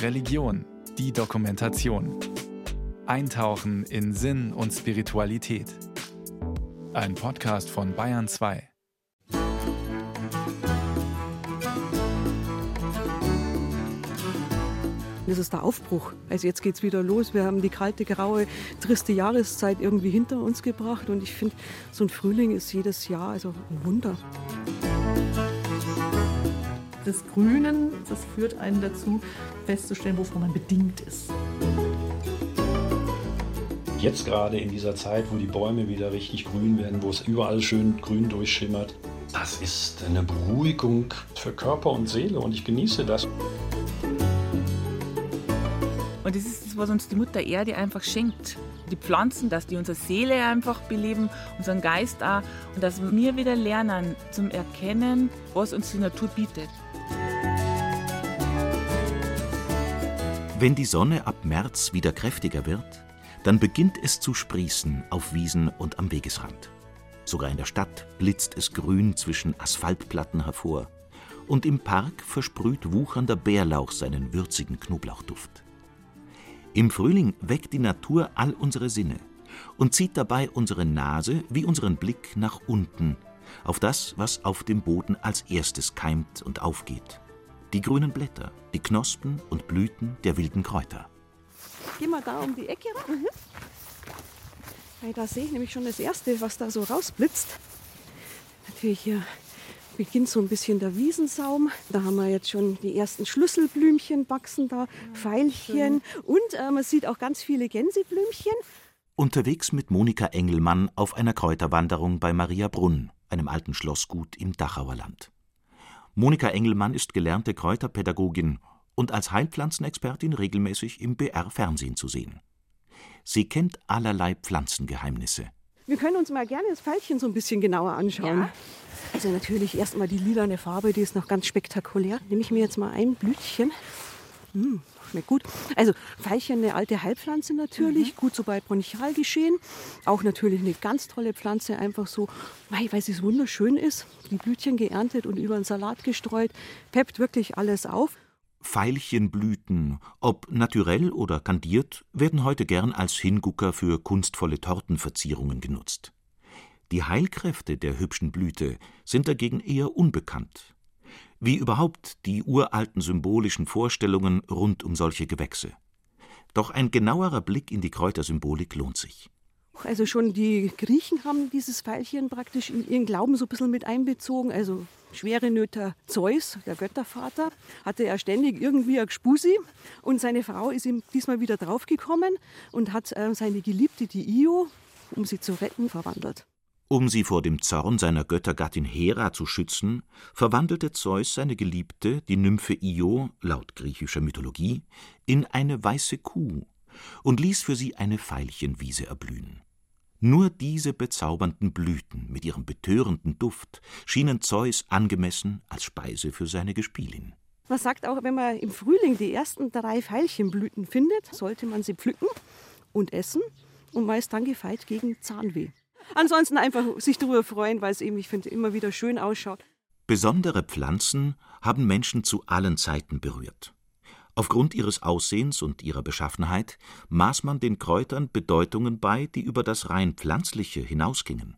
Religion, die Dokumentation. Eintauchen in Sinn und Spiritualität. Ein Podcast von Bayern 2. Das ist der Aufbruch. Also jetzt geht es wieder los. Wir haben die kalte, graue, triste Jahreszeit irgendwie hinter uns gebracht. Und ich finde, so ein Frühling ist jedes Jahr also ein Wunder. Das Grünen, das führt einen dazu, festzustellen, wovon man bedingt ist. Jetzt gerade in dieser Zeit, wo die Bäume wieder richtig grün werden, wo es überall schön grün durchschimmert, das ist eine Beruhigung für Körper und Seele und ich genieße das. Und das ist das, was uns die Mutter Erde einfach schenkt. Die Pflanzen, dass die unsere Seele einfach beleben, unseren Geist auch. Und dass wir wieder lernen zum Erkennen, was uns die Natur bietet. Wenn die Sonne ab März wieder kräftiger wird, dann beginnt es zu sprießen auf Wiesen und am Wegesrand. Sogar in der Stadt blitzt es grün zwischen Asphaltplatten hervor. Und im Park versprüht wuchernder Bärlauch seinen würzigen Knoblauchduft. Im Frühling weckt die Natur all unsere Sinne und zieht dabei unsere Nase wie unseren Blick nach unten, auf das, was auf dem Boden als erstes keimt und aufgeht. Die grünen Blätter, die Knospen und Blüten der wilden Kräuter. Gehen wir da um die Ecke. Mhm. Weil da sehe ich nämlich schon das Erste, was da so rausblitzt. Natürlich hier beginnt so ein bisschen der Wiesensaum. Da haben wir jetzt schon die ersten Schlüsselblümchen wachsen da, Veilchen und äh, man sieht auch ganz viele Gänseblümchen. Unterwegs mit Monika Engelmann auf einer Kräuterwanderung bei Maria Brunn, einem alten Schlossgut im Dachauer Land. Monika Engelmann ist gelernte Kräuterpädagogin und als Heilpflanzenexpertin regelmäßig im BR-Fernsehen zu sehen. Sie kennt allerlei Pflanzengeheimnisse. Wir können uns mal gerne das Veilchen so ein bisschen genauer anschauen. Ja. Also natürlich erstmal die lilane Farbe, die ist noch ganz spektakulär. Nehme ich mir jetzt mal ein Blütchen. Mmh, schmeckt gut. Also Veilchen, eine alte Heilpflanze natürlich, mhm. gut so bei Bronchialgeschehen. Auch natürlich eine ganz tolle Pflanze, einfach so, weil sie so wunderschön ist. Die Blütchen geerntet und über einen Salat gestreut. Peppt wirklich alles auf. Veilchenblüten, ob naturell oder kandiert, werden heute gern als Hingucker für kunstvolle Tortenverzierungen genutzt. Die Heilkräfte der hübschen Blüte sind dagegen eher unbekannt, wie überhaupt die uralten symbolischen Vorstellungen rund um solche Gewächse. Doch ein genauerer Blick in die Kräutersymbolik lohnt sich. Also schon die Griechen haben dieses Pfeilchen praktisch in ihren Glauben so ein bisschen mit einbezogen. Also schwere Nöter Zeus, der Göttervater, hatte er ständig irgendwie ein Gspusi und seine Frau ist ihm diesmal wieder draufgekommen und hat äh, seine Geliebte, die Io, um sie zu retten, verwandelt. Um sie vor dem Zorn seiner Göttergattin Hera zu schützen, verwandelte Zeus seine Geliebte, die Nymphe Io, laut griechischer Mythologie, in eine weiße Kuh und ließ für sie eine Veilchenwiese erblühen. Nur diese bezaubernden Blüten mit ihrem betörenden Duft schienen Zeus angemessen als Speise für seine Gespielin. Man sagt auch, wenn man im Frühling die ersten drei Veilchenblüten findet, sollte man sie pflücken und essen und meist dann gefeit gegen Zahnweh. Ansonsten einfach sich darüber freuen, weil es eben, ich finde, immer wieder schön ausschaut. Besondere Pflanzen haben Menschen zu allen Zeiten berührt. Aufgrund ihres Aussehens und ihrer Beschaffenheit maß man den Kräutern Bedeutungen bei, die über das rein Pflanzliche hinausgingen.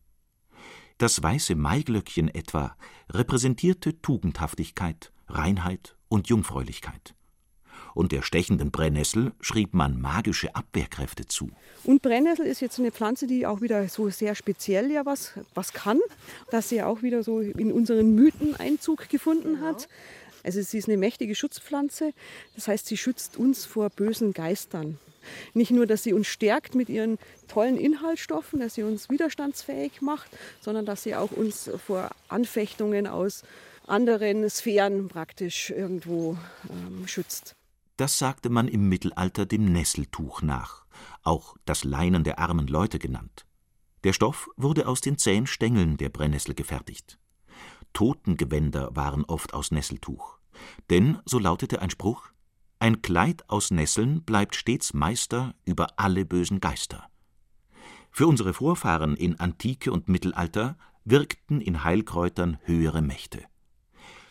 Das weiße Maiglöckchen etwa repräsentierte Tugendhaftigkeit, Reinheit und Jungfräulichkeit und der stechenden Brennnessel schrieb man magische Abwehrkräfte zu. Und Brennnessel ist jetzt eine Pflanze, die auch wieder so sehr speziell ja was, was kann, dass sie auch wieder so in unseren Mythen Einzug gefunden hat. Also sie ist eine mächtige Schutzpflanze, das heißt, sie schützt uns vor bösen Geistern. Nicht nur, dass sie uns stärkt mit ihren tollen Inhaltsstoffen, dass sie uns widerstandsfähig macht, sondern dass sie auch uns vor Anfechtungen aus anderen Sphären praktisch irgendwo ähm, schützt. Das sagte man im Mittelalter dem Nesseltuch nach, auch das Leinen der armen Leute genannt. Der Stoff wurde aus den zähen Stängeln der Brennnessel gefertigt. Totengewänder waren oft aus Nesseltuch. Denn, so lautete ein Spruch, ein Kleid aus Nesseln bleibt stets Meister über alle bösen Geister. Für unsere Vorfahren in Antike und Mittelalter wirkten in Heilkräutern höhere Mächte.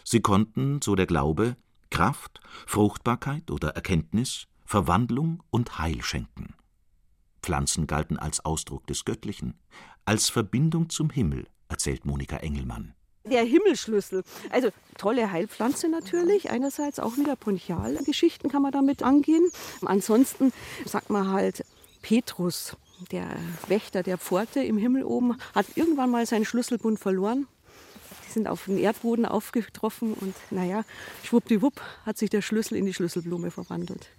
Sie konnten, so der Glaube, Kraft, Fruchtbarkeit oder Erkenntnis, Verwandlung und Heil schenken. Pflanzen galten als Ausdruck des Göttlichen, als Verbindung zum Himmel, erzählt Monika Engelmann. Der Himmelschlüssel. Also tolle Heilpflanze natürlich. Einerseits auch wieder Bronchialgeschichten kann man damit angehen. Ansonsten sagt man halt Petrus, der Wächter der Pforte im Himmel oben, hat irgendwann mal seinen Schlüsselbund verloren. Sind auf den Erdboden aufgetroffen und naja, schwuppdiwupp hat sich der Schlüssel in die Schlüsselblume verwandelt.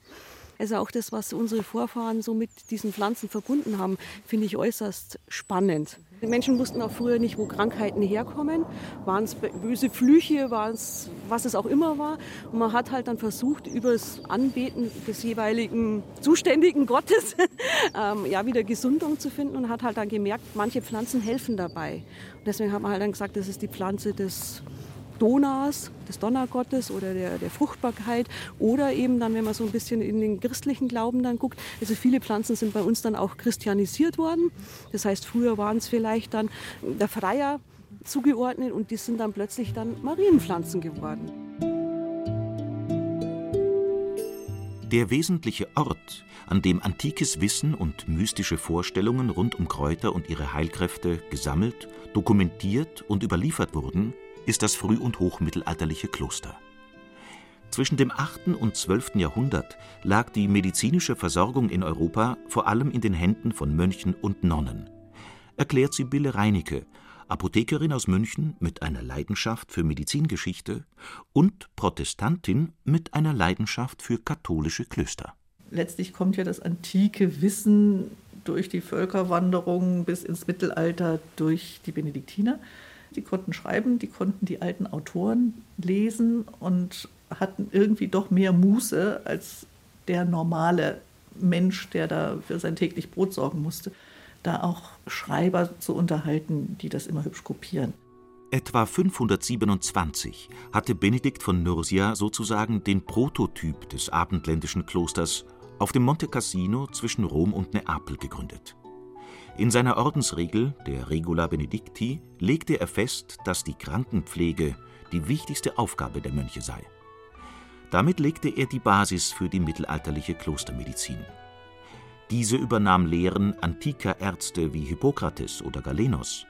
Also auch das, was unsere Vorfahren so mit diesen Pflanzen verbunden haben, finde ich äußerst spannend. Die Menschen wussten auch früher nicht, wo Krankheiten herkommen. Waren es böse Flüche, waren es was es auch immer war. Und man hat halt dann versucht, über das Anbeten des jeweiligen zuständigen Gottes ähm, ja, wieder Gesundung zu finden und hat halt dann gemerkt, manche Pflanzen helfen dabei. Und deswegen hat man halt dann gesagt, das ist die Pflanze des Donas, des Donnergottes oder der, der Fruchtbarkeit oder eben dann, wenn man so ein bisschen in den christlichen Glauben dann guckt, also viele Pflanzen sind bei uns dann auch christianisiert worden. Das heißt, früher waren es vielleicht dann der Freier zugeordnet und die sind dann plötzlich dann Marienpflanzen geworden. Der wesentliche Ort, an dem antikes Wissen und mystische Vorstellungen rund um Kräuter und ihre Heilkräfte gesammelt, dokumentiert und überliefert wurden, ist das früh- und hochmittelalterliche Kloster. Zwischen dem 8. und 12. Jahrhundert lag die medizinische Versorgung in Europa vor allem in den Händen von Mönchen und Nonnen. Erklärt Sibylle Reinecke, Apothekerin aus München mit einer Leidenschaft für Medizingeschichte und Protestantin mit einer Leidenschaft für katholische Klöster. Letztlich kommt ja das antike Wissen durch die Völkerwanderung bis ins Mittelalter durch die Benediktiner die konnten schreiben, die konnten die alten Autoren lesen und hatten irgendwie doch mehr Muße als der normale Mensch, der da für sein täglich Brot sorgen musste, da auch Schreiber zu unterhalten, die das immer hübsch kopieren. Etwa 527 hatte Benedikt von Nursia sozusagen den Prototyp des abendländischen Klosters auf dem Monte Cassino zwischen Rom und Neapel gegründet. In seiner Ordensregel, der Regula Benedicti, legte er fest, dass die Krankenpflege die wichtigste Aufgabe der Mönche sei. Damit legte er die Basis für die mittelalterliche Klostermedizin. Diese übernahm Lehren antiker Ärzte wie Hippokrates oder Galenos.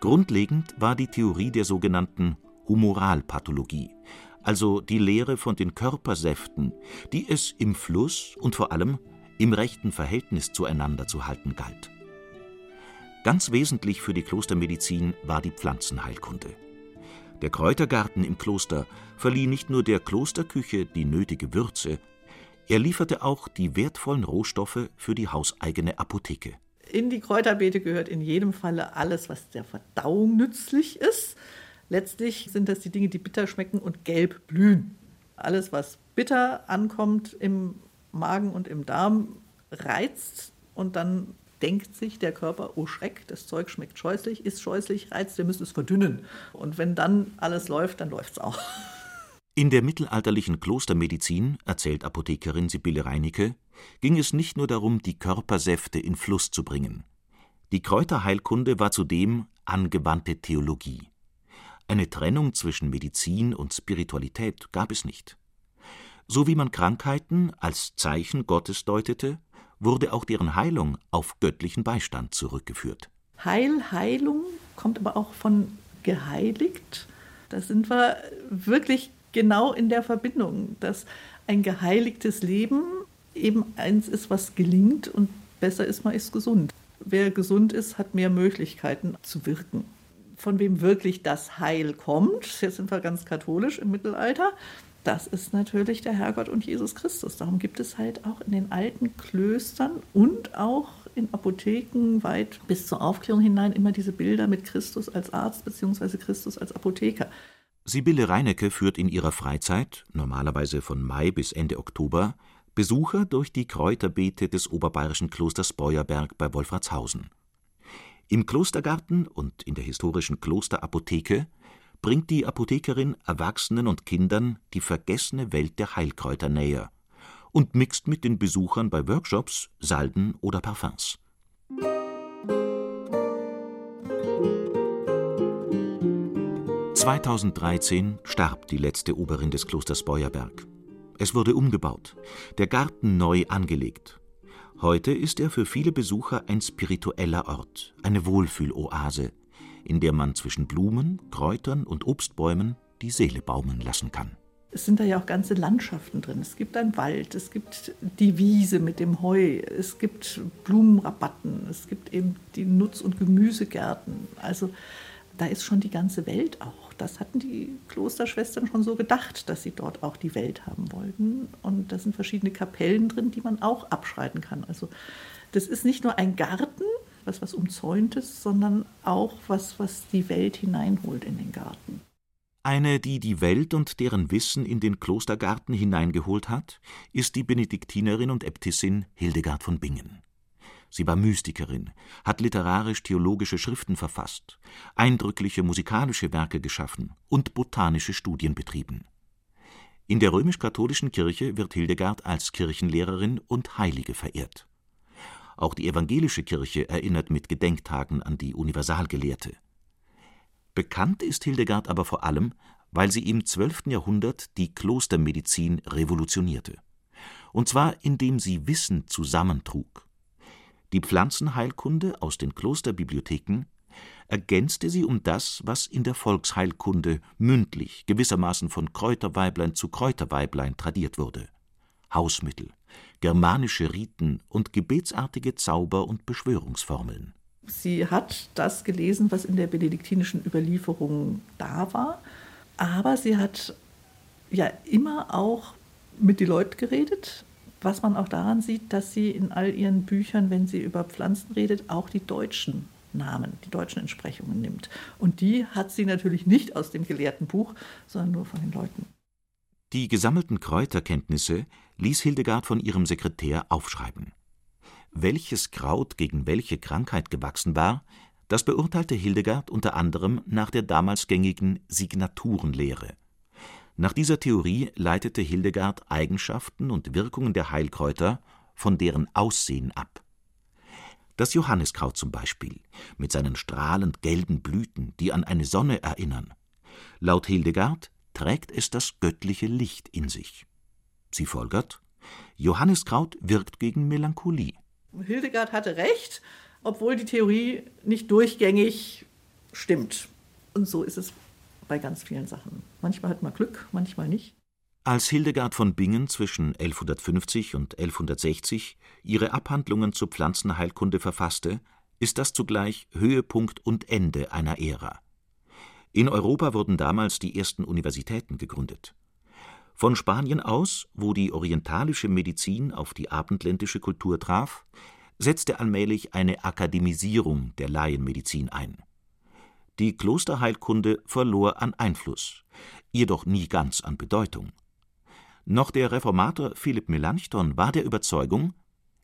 Grundlegend war die Theorie der sogenannten Humoralpathologie, also die Lehre von den Körpersäften, die es im Fluss und vor allem im rechten Verhältnis zueinander zu halten galt. Ganz wesentlich für die Klostermedizin war die Pflanzenheilkunde. Der Kräutergarten im Kloster verlieh nicht nur der Klosterküche die nötige Würze, er lieferte auch die wertvollen Rohstoffe für die hauseigene Apotheke. In die Kräuterbeete gehört in jedem Falle alles, was der Verdauung nützlich ist. Letztlich sind das die Dinge, die bitter schmecken und gelb blühen. Alles, was bitter ankommt im Magen und im Darm, reizt und dann denkt sich der Körper, oh Schreck, das Zeug schmeckt scheußlich, ist scheußlich, reizt, wir müssen es verdünnen. Und wenn dann alles läuft, dann läuft es auch. In der mittelalterlichen Klostermedizin, erzählt Apothekerin Sibylle Reinecke, ging es nicht nur darum, die Körpersäfte in Fluss zu bringen. Die Kräuterheilkunde war zudem angewandte Theologie. Eine Trennung zwischen Medizin und Spiritualität gab es nicht. So wie man Krankheiten als Zeichen Gottes deutete, wurde auch deren Heilung auf göttlichen Beistand zurückgeführt. Heil, Heilung kommt aber auch von geheiligt. Da sind wir wirklich genau in der Verbindung, dass ein geheiligtes Leben eben eins ist, was gelingt und besser ist, man ist gesund. Wer gesund ist, hat mehr Möglichkeiten zu wirken. Von wem wirklich das Heil kommt, jetzt sind wir ganz katholisch im Mittelalter, das ist natürlich der Herrgott und Jesus Christus. Darum gibt es halt auch in den alten Klöstern und auch in Apotheken weit bis zur Aufklärung hinein immer diese Bilder mit Christus als Arzt bzw. Christus als Apotheker. Sibylle Reinecke führt in ihrer Freizeit, normalerweise von Mai bis Ende Oktober, Besucher durch die Kräuterbeete des oberbayerischen Klosters Beuerberg bei Wolfratshausen. Im Klostergarten und in der historischen Klosterapotheke bringt die Apothekerin Erwachsenen und Kindern die vergessene Welt der Heilkräuter näher und mixt mit den Besuchern bei Workshops Salben oder Parfums. 2013 starb die letzte Oberin des Klosters Beuerberg. Es wurde umgebaut, der Garten neu angelegt. Heute ist er für viele Besucher ein spiritueller Ort, eine Wohlfühloase, in der man zwischen Blumen, Kräutern und Obstbäumen die Seele baumeln lassen kann. Es sind da ja auch ganze Landschaften drin. Es gibt einen Wald, es gibt die Wiese mit dem Heu, es gibt Blumenrabatten, es gibt eben die Nutz- und Gemüsegärten. Also da ist schon die ganze Welt auch. Das hatten die Klosterschwestern schon so gedacht, dass sie dort auch die Welt haben wollten. Und da sind verschiedene Kapellen drin, die man auch abschreiten kann. Also das ist nicht nur ein Garten, was was umzäuntes, sondern auch was, was die Welt hineinholt in den Garten. Eine, die die Welt und deren Wissen in den Klostergarten hineingeholt hat, ist die Benediktinerin und Äbtissin Hildegard von Bingen. Sie war Mystikerin, hat literarisch-theologische Schriften verfasst, eindrückliche musikalische Werke geschaffen und botanische Studien betrieben. In der römisch-katholischen Kirche wird Hildegard als Kirchenlehrerin und Heilige verehrt. Auch die evangelische Kirche erinnert mit Gedenktagen an die Universalgelehrte. Bekannt ist Hildegard aber vor allem, weil sie im 12. Jahrhundert die Klostermedizin revolutionierte. Und zwar indem sie Wissen zusammentrug. Die Pflanzenheilkunde aus den Klosterbibliotheken ergänzte sie um das, was in der Volksheilkunde mündlich gewissermaßen von Kräuterweiblein zu Kräuterweiblein tradiert wurde: Hausmittel, germanische Riten und gebetsartige Zauber und Beschwörungsformeln. Sie hat das gelesen, was in der benediktinischen Überlieferung da war, aber sie hat ja immer auch mit den Leuten geredet, was man auch daran sieht, dass sie in all ihren Büchern, wenn sie über Pflanzen redet, auch die deutschen Namen, die deutschen Entsprechungen nimmt. Und die hat sie natürlich nicht aus dem gelehrten Buch, sondern nur von den Leuten. Die gesammelten Kräuterkenntnisse ließ Hildegard von ihrem Sekretär aufschreiben. Welches Kraut gegen welche Krankheit gewachsen war, das beurteilte Hildegard unter anderem nach der damals gängigen Signaturenlehre. Nach dieser Theorie leitete Hildegard Eigenschaften und Wirkungen der Heilkräuter von deren Aussehen ab. Das Johanniskraut zum Beispiel, mit seinen strahlend gelben Blüten, die an eine Sonne erinnern. Laut Hildegard trägt es das göttliche Licht in sich. Sie folgert, Johanniskraut wirkt gegen Melancholie. Hildegard hatte recht, obwohl die Theorie nicht durchgängig stimmt. Und so ist es bei ganz vielen Sachen. Manchmal hat man Glück, manchmal nicht. Als Hildegard von Bingen zwischen 1150 und 1160 ihre Abhandlungen zur Pflanzenheilkunde verfasste, ist das zugleich Höhepunkt und Ende einer Ära. In Europa wurden damals die ersten Universitäten gegründet. Von Spanien aus, wo die orientalische Medizin auf die abendländische Kultur traf, setzte allmählich eine Akademisierung der Laienmedizin ein. Die Klosterheilkunde verlor an Einfluss, jedoch nie ganz an Bedeutung. Noch der Reformator Philipp Melanchthon war der Überzeugung,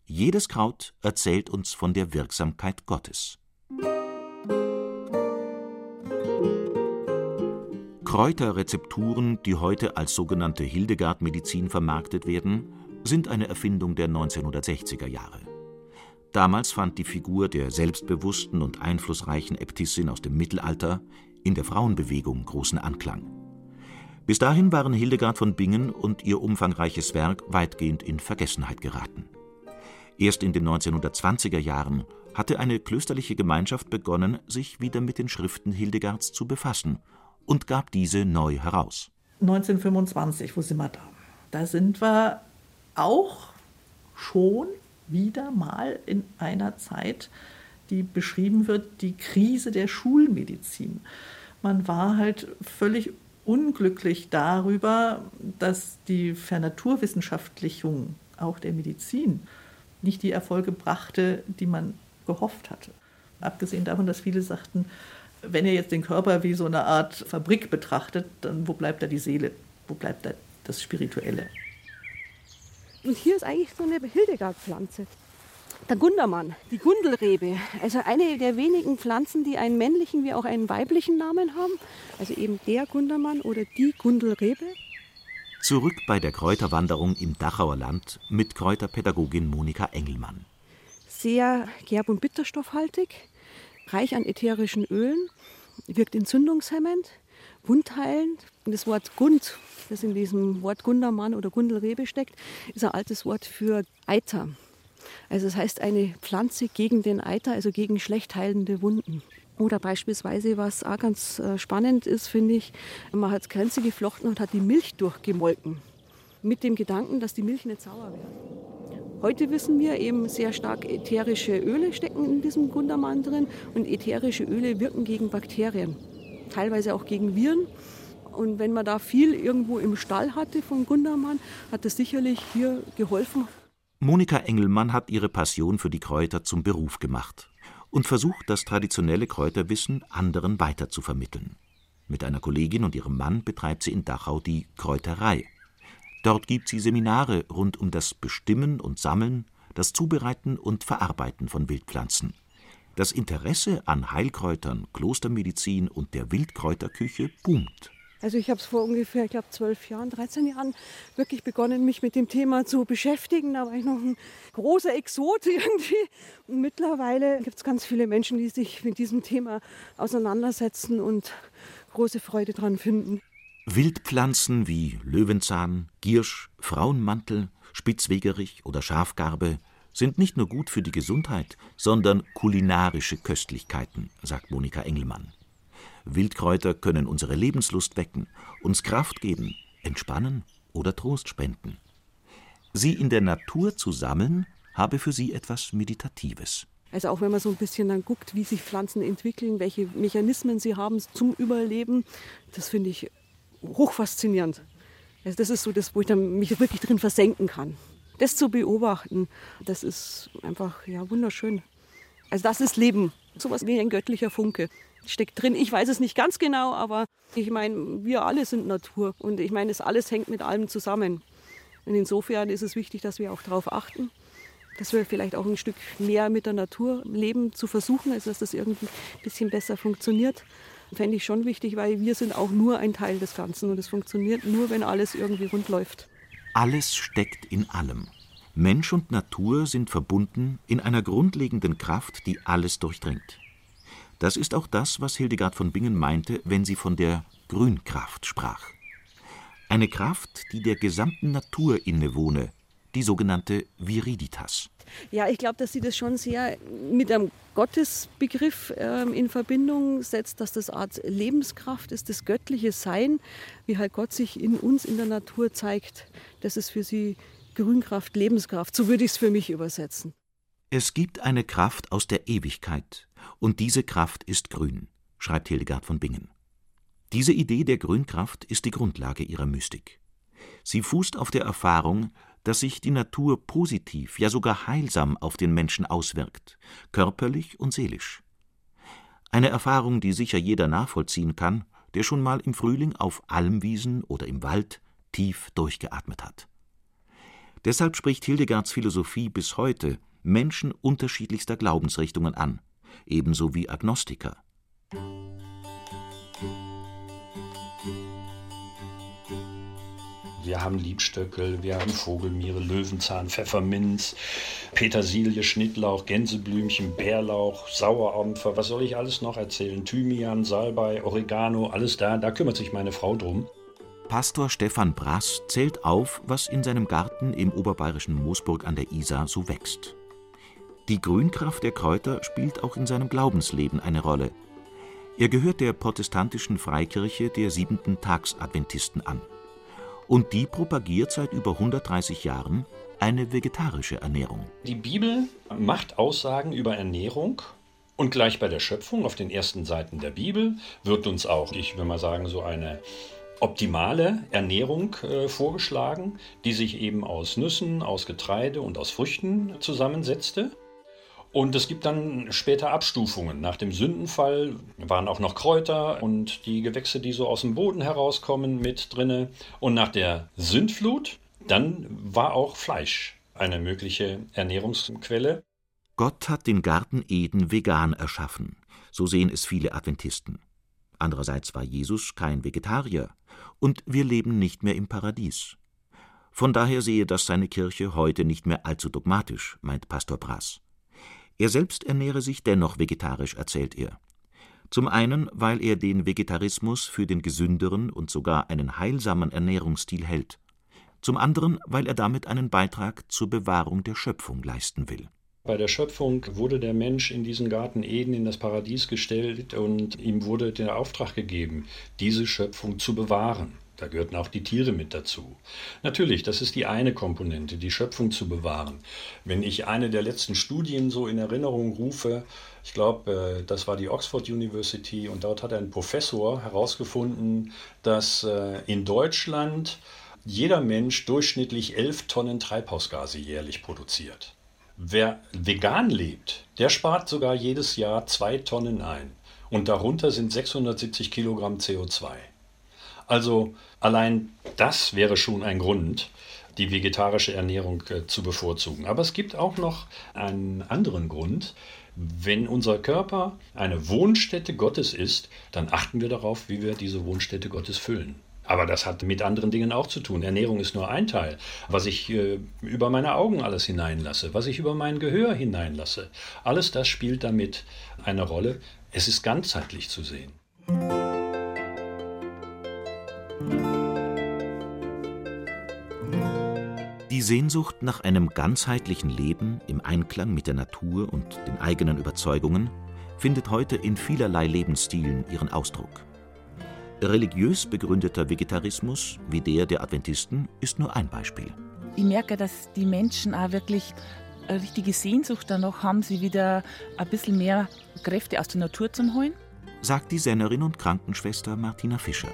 jedes Kraut erzählt uns von der Wirksamkeit Gottes. Kräuterrezepturen, die heute als sogenannte Hildegard-Medizin vermarktet werden, sind eine Erfindung der 1960er Jahre. Damals fand die Figur der selbstbewussten und einflussreichen Äbtissin aus dem Mittelalter in der Frauenbewegung großen Anklang. Bis dahin waren Hildegard von Bingen und ihr umfangreiches Werk weitgehend in Vergessenheit geraten. Erst in den 1920er Jahren hatte eine klösterliche Gemeinschaft begonnen, sich wieder mit den Schriften Hildegards zu befassen und gab diese neu heraus. 1925, wo sind wir da? Da sind wir auch schon wieder mal in einer Zeit, die beschrieben wird, die Krise der Schulmedizin. Man war halt völlig unglücklich darüber, dass die Vernaturwissenschaftlichung auch der Medizin nicht die Erfolge brachte, die man gehofft hatte. Abgesehen davon, dass viele sagten, wenn ihr jetzt den Körper wie so eine Art Fabrik betrachtet, dann wo bleibt da die Seele? Wo bleibt da das Spirituelle? Und hier ist eigentlich so eine Hildegard-Pflanze. Der Gundermann, die Gundelrebe, also eine der wenigen Pflanzen, die einen männlichen wie auch einen weiblichen Namen haben. Also eben der Gundermann oder die Gundelrebe. Zurück bei der Kräuterwanderung im Dachauer Land mit Kräuterpädagogin Monika Engelmann. Sehr gerb- und bitterstoffhaltig, reich an ätherischen Ölen, wirkt entzündungshemmend, wundheilend. Und das Wort Gund, das in diesem Wort Gundermann oder Gundelrebe steckt, ist ein altes Wort für Eiter. Also das heißt eine Pflanze gegen den Eiter, also gegen schlecht heilende Wunden. Oder beispielsweise, was auch ganz äh, spannend ist, finde ich, man hat Grenze geflochten und hat die Milch durchgemolken. Mit dem Gedanken, dass die Milch nicht sauer wird. Heute wissen wir eben sehr stark ätherische Öle stecken in diesem Gundermann drin und ätherische Öle wirken gegen Bakterien, teilweise auch gegen Viren. Und wenn man da viel irgendwo im Stall hatte von Gundermann, hat das sicherlich hier geholfen. Monika Engelmann hat ihre Passion für die Kräuter zum Beruf gemacht und versucht, das traditionelle Kräuterwissen anderen weiter zu vermitteln. Mit einer Kollegin und ihrem Mann betreibt sie in Dachau die Kräuterei. Dort gibt sie Seminare rund um das Bestimmen und Sammeln, das Zubereiten und Verarbeiten von Wildpflanzen. Das Interesse an Heilkräutern, Klostermedizin und der Wildkräuterküche boomt. Also ich habe es vor ungefähr, ich glaube, zwölf Jahren, 13 Jahren wirklich begonnen, mich mit dem Thema zu beschäftigen. Da war ich noch ein großer Exot irgendwie. Und mittlerweile gibt es ganz viele Menschen, die sich mit diesem Thema auseinandersetzen und große Freude dran finden. Wildpflanzen wie Löwenzahn, Giersch, Frauenmantel, Spitzwegerich oder Schafgarbe sind nicht nur gut für die Gesundheit, sondern kulinarische Köstlichkeiten, sagt Monika Engelmann. Wildkräuter können unsere Lebenslust wecken, uns Kraft geben, entspannen oder Trost spenden. Sie in der Natur zu sammeln, habe für sie etwas Meditatives. Also auch wenn man so ein bisschen dann guckt, wie sich Pflanzen entwickeln, welche Mechanismen sie haben zum Überleben, das finde ich hochfaszinierend. Also das ist so das, wo ich dann mich wirklich drin versenken kann. Das zu beobachten, das ist einfach ja wunderschön. Also das ist Leben, sowas wie ein göttlicher Funke steckt drin. Ich weiß es nicht ganz genau, aber ich meine, wir alle sind Natur und ich meine, das alles hängt mit allem zusammen. Und insofern ist es wichtig, dass wir auch darauf achten, dass wir vielleicht auch ein Stück mehr mit der Natur leben zu versuchen, also dass das irgendwie ein bisschen besser funktioniert. Fände ich schon wichtig, weil wir sind auch nur ein Teil des Ganzen und es funktioniert nur, wenn alles irgendwie rund läuft. Alles steckt in allem. Mensch und Natur sind verbunden in einer grundlegenden Kraft, die alles durchdringt. Das ist auch das, was Hildegard von Bingen meinte, wenn sie von der Grünkraft sprach. Eine Kraft, die der gesamten Natur innewohne, die sogenannte Viriditas. Ja, ich glaube, dass sie das schon sehr mit einem Gottesbegriff äh, in Verbindung setzt, dass das Art Lebenskraft ist, das göttliche Sein, wie halt Gott sich in uns in der Natur zeigt. Das ist für sie Grünkraft, Lebenskraft. So würde ich es für mich übersetzen. Es gibt eine Kraft aus der Ewigkeit, und diese Kraft ist grün, schreibt Hildegard von Bingen. Diese Idee der Grünkraft ist die Grundlage ihrer Mystik. Sie fußt auf der Erfahrung, dass sich die Natur positiv, ja sogar heilsam auf den Menschen auswirkt, körperlich und seelisch. Eine Erfahrung, die sicher jeder nachvollziehen kann, der schon mal im Frühling auf Almwiesen oder im Wald tief durchgeatmet hat. Deshalb spricht Hildegards Philosophie bis heute Menschen unterschiedlichster Glaubensrichtungen an, ebenso wie Agnostiker. Wir haben Liebstöckel, wir haben Vogelmiere, Löwenzahn, Pfefferminz, Petersilie, Schnittlauch, Gänseblümchen, Bärlauch, Sauerampfer, was soll ich alles noch erzählen? Thymian, Salbei, Oregano, alles da, da kümmert sich meine Frau drum. Pastor Stefan Brass zählt auf, was in seinem Garten im oberbayerischen Moosburg an der Isar so wächst. Die Grünkraft der Kräuter spielt auch in seinem Glaubensleben eine Rolle. Er gehört der protestantischen Freikirche der Siebenten Tagsadventisten an. Und die propagiert seit über 130 Jahren eine vegetarische Ernährung. Die Bibel macht Aussagen über Ernährung und gleich bei der Schöpfung auf den ersten Seiten der Bibel wird uns auch, ich will mal sagen, so eine optimale Ernährung äh, vorgeschlagen, die sich eben aus Nüssen, aus Getreide und aus Früchten zusammensetzte. Und es gibt dann später Abstufungen. Nach dem Sündenfall waren auch noch Kräuter und die Gewächse, die so aus dem Boden herauskommen, mit drinne. Und nach der Sündflut, dann war auch Fleisch eine mögliche Ernährungsquelle. Gott hat den Garten Eden vegan erschaffen. So sehen es viele Adventisten. Andererseits war Jesus kein Vegetarier. Und wir leben nicht mehr im Paradies. Von daher sehe das seine Kirche heute nicht mehr allzu dogmatisch, meint Pastor Brass. Er selbst ernähre sich dennoch vegetarisch, erzählt er. Zum einen, weil er den Vegetarismus für den gesünderen und sogar einen heilsamen Ernährungsstil hält, zum anderen, weil er damit einen Beitrag zur Bewahrung der Schöpfung leisten will. Bei der Schöpfung wurde der Mensch in diesen Garten Eden in das Paradies gestellt und ihm wurde der Auftrag gegeben, diese Schöpfung zu bewahren. Da gehörten auch die Tiere mit dazu. Natürlich, das ist die eine Komponente, die Schöpfung zu bewahren. Wenn ich eine der letzten Studien so in Erinnerung rufe, ich glaube, äh, das war die Oxford University und dort hat ein Professor herausgefunden, dass äh, in Deutschland jeder Mensch durchschnittlich 11 Tonnen Treibhausgase jährlich produziert. Wer vegan lebt, der spart sogar jedes Jahr 2 Tonnen ein. Und darunter sind 670 Kilogramm CO2. Also allein das wäre schon ein Grund, die vegetarische Ernährung äh, zu bevorzugen. Aber es gibt auch noch einen anderen Grund. Wenn unser Körper eine Wohnstätte Gottes ist, dann achten wir darauf, wie wir diese Wohnstätte Gottes füllen. Aber das hat mit anderen Dingen auch zu tun. Ernährung ist nur ein Teil. Was ich äh, über meine Augen alles hineinlasse, was ich über mein Gehör hineinlasse, alles das spielt damit eine Rolle. Es ist ganzheitlich zu sehen. Sehnsucht nach einem ganzheitlichen Leben im Einklang mit der Natur und den eigenen Überzeugungen findet heute in vielerlei Lebensstilen ihren Ausdruck. Religiös begründeter Vegetarismus wie der der Adventisten ist nur ein Beispiel. Ich merke, dass die Menschen auch wirklich eine richtige Sehnsucht danach haben, sie wieder ein bisschen mehr Kräfte aus der Natur zu holen. Sagt die Sennerin und Krankenschwester Martina Fischer.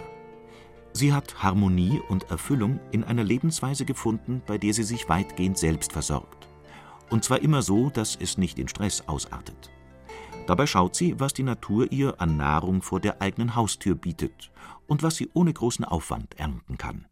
Sie hat Harmonie und Erfüllung in einer Lebensweise gefunden, bei der sie sich weitgehend selbst versorgt. Und zwar immer so, dass es nicht in Stress ausartet. Dabei schaut sie, was die Natur ihr an Nahrung vor der eigenen Haustür bietet und was sie ohne großen Aufwand ernten kann.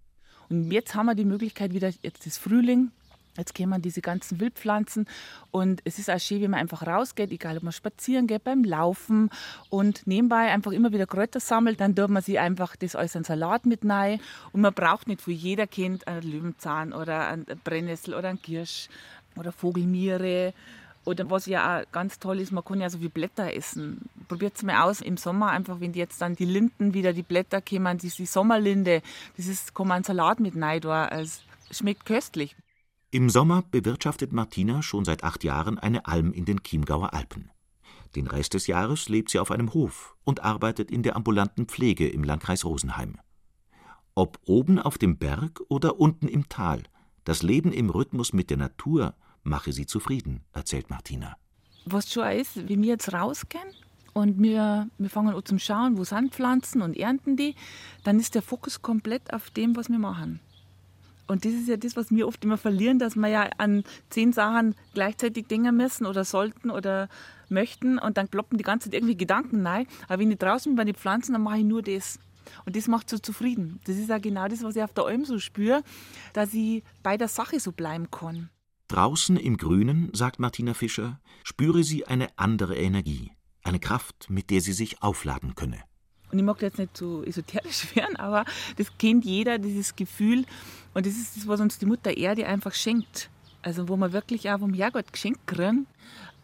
Und jetzt haben wir die Möglichkeit wieder, jetzt ist Frühling, Jetzt kämen diese ganzen Wildpflanzen und es ist auch schön, wenn man einfach rausgeht, egal ob man spazieren geht, beim Laufen und nebenbei einfach immer wieder Kräuter sammelt, dann tut man sich einfach das als einen Salat mit rein und man braucht nicht für jeder Kind einen Löwenzahn oder einen Brennnessel oder einen Kirsch oder Vogelmiere oder was ja auch ganz toll ist, man kann ja so wie Blätter essen. Probiert es mal aus im Sommer, einfach wenn jetzt dann die Linden wieder, die Blätter kommen, die, die Sommerlinde, das ist, kann man einen Salat mit rein Es schmeckt köstlich. Im Sommer bewirtschaftet Martina schon seit acht Jahren eine Alm in den Chiemgauer Alpen. Den Rest des Jahres lebt sie auf einem Hof und arbeitet in der ambulanten Pflege im Landkreis Rosenheim. Ob oben auf dem Berg oder unten im Tal, das Leben im Rhythmus mit der Natur mache sie zufrieden, erzählt Martina. Was schon ist, wie wir jetzt rausgehen und wir, wir fangen an zum Schauen, wo sind Pflanzen und ernten die, dann ist der Fokus komplett auf dem, was wir machen. Und das ist ja das, was wir oft immer verlieren, dass wir ja an zehn Sachen gleichzeitig denken müssen oder sollten oder möchten und dann ploppen die ganze Zeit irgendwie Gedanken rein. Aber wenn ich draußen bin bei den Pflanzen, dann mache ich nur das. Und das macht so zufrieden. Das ist ja genau das, was ich auf der Alm so spüre, dass ich bei der Sache so bleiben kann. Draußen im Grünen, sagt Martina Fischer, spüre sie eine andere Energie, eine Kraft, mit der sie sich aufladen könne. Und ich mag jetzt nicht so esoterisch werden, aber das kennt jeder, dieses Gefühl. Und das ist das, was uns die Mutter Erde einfach schenkt. Also wo wir wirklich auch vom Herrgott geschenkt kriegen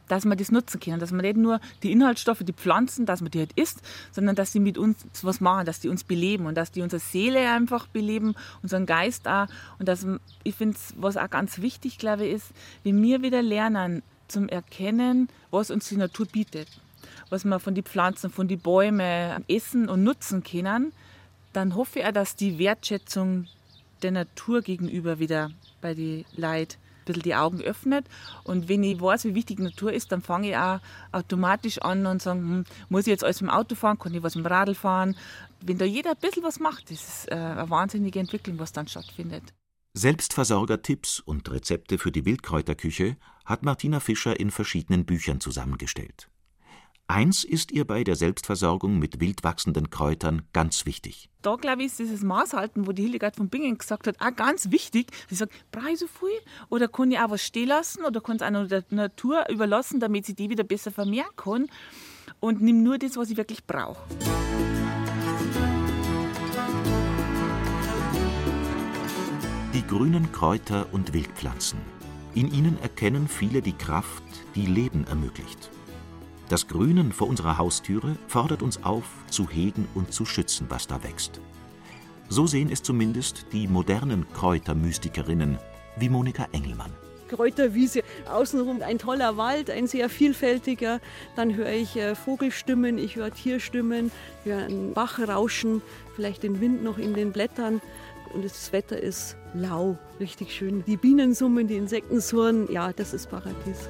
dass wir das nutzen können, dass wir nicht nur die Inhaltsstoffe, die Pflanzen, dass man die halt isst, sondern dass sie mit uns was machen, dass die uns beleben und dass die unsere Seele einfach beleben, unseren Geist auch. Und dass, ich finde, was auch ganz wichtig, glaube ich, ist, wenn wir wieder lernen zum Erkennen, was uns die Natur bietet, was wir von den Pflanzen, von den Bäumen essen und nutzen können, dann hoffe ich auch, dass die Wertschätzung der Natur gegenüber wieder bei den Leuten bisschen die Augen öffnet. Und wenn ich weiß, wie wichtig Natur ist, dann fange ich auch automatisch an und sage, hm, muss ich jetzt alles mit dem Auto fahren, kann ich was mit dem Radl fahren? Wenn da jeder ein bisschen was macht, das ist äh, eine wahnsinnige Entwicklung, was dann stattfindet. Selbstversorger-Tipps und Rezepte für die Wildkräuterküche hat Martina Fischer in verschiedenen Büchern zusammengestellt. Eins ist ihr bei der Selbstversorgung mit wild wachsenden Kräutern ganz wichtig. Da, glaube ich, ist dieses Maßhalten, wo die Hildegard von Bingen gesagt hat, auch ganz wichtig. Sie sagt, brauche so viel? Oder kann ich auch was stehen lassen? Oder kann es auch der Natur überlassen, damit sie die wieder besser vermehren kann? Und nimm nur das, was ich wirklich brauche. Die grünen Kräuter und Wildpflanzen. In ihnen erkennen viele die Kraft, die Leben ermöglicht. Das Grünen vor unserer Haustüre fordert uns auf, zu hegen und zu schützen, was da wächst. So sehen es zumindest die modernen Kräutermystikerinnen wie Monika Engelmann. Kräuterwiese, außenrum ein toller Wald, ein sehr vielfältiger. Dann höre ich äh, Vogelstimmen, ich höre Tierstimmen, höre einen Bach rauschen, vielleicht den Wind noch in den Blättern. Und das Wetter ist lau, richtig schön. Die Bienen summen, die Insekten surren, ja, das ist Paradies.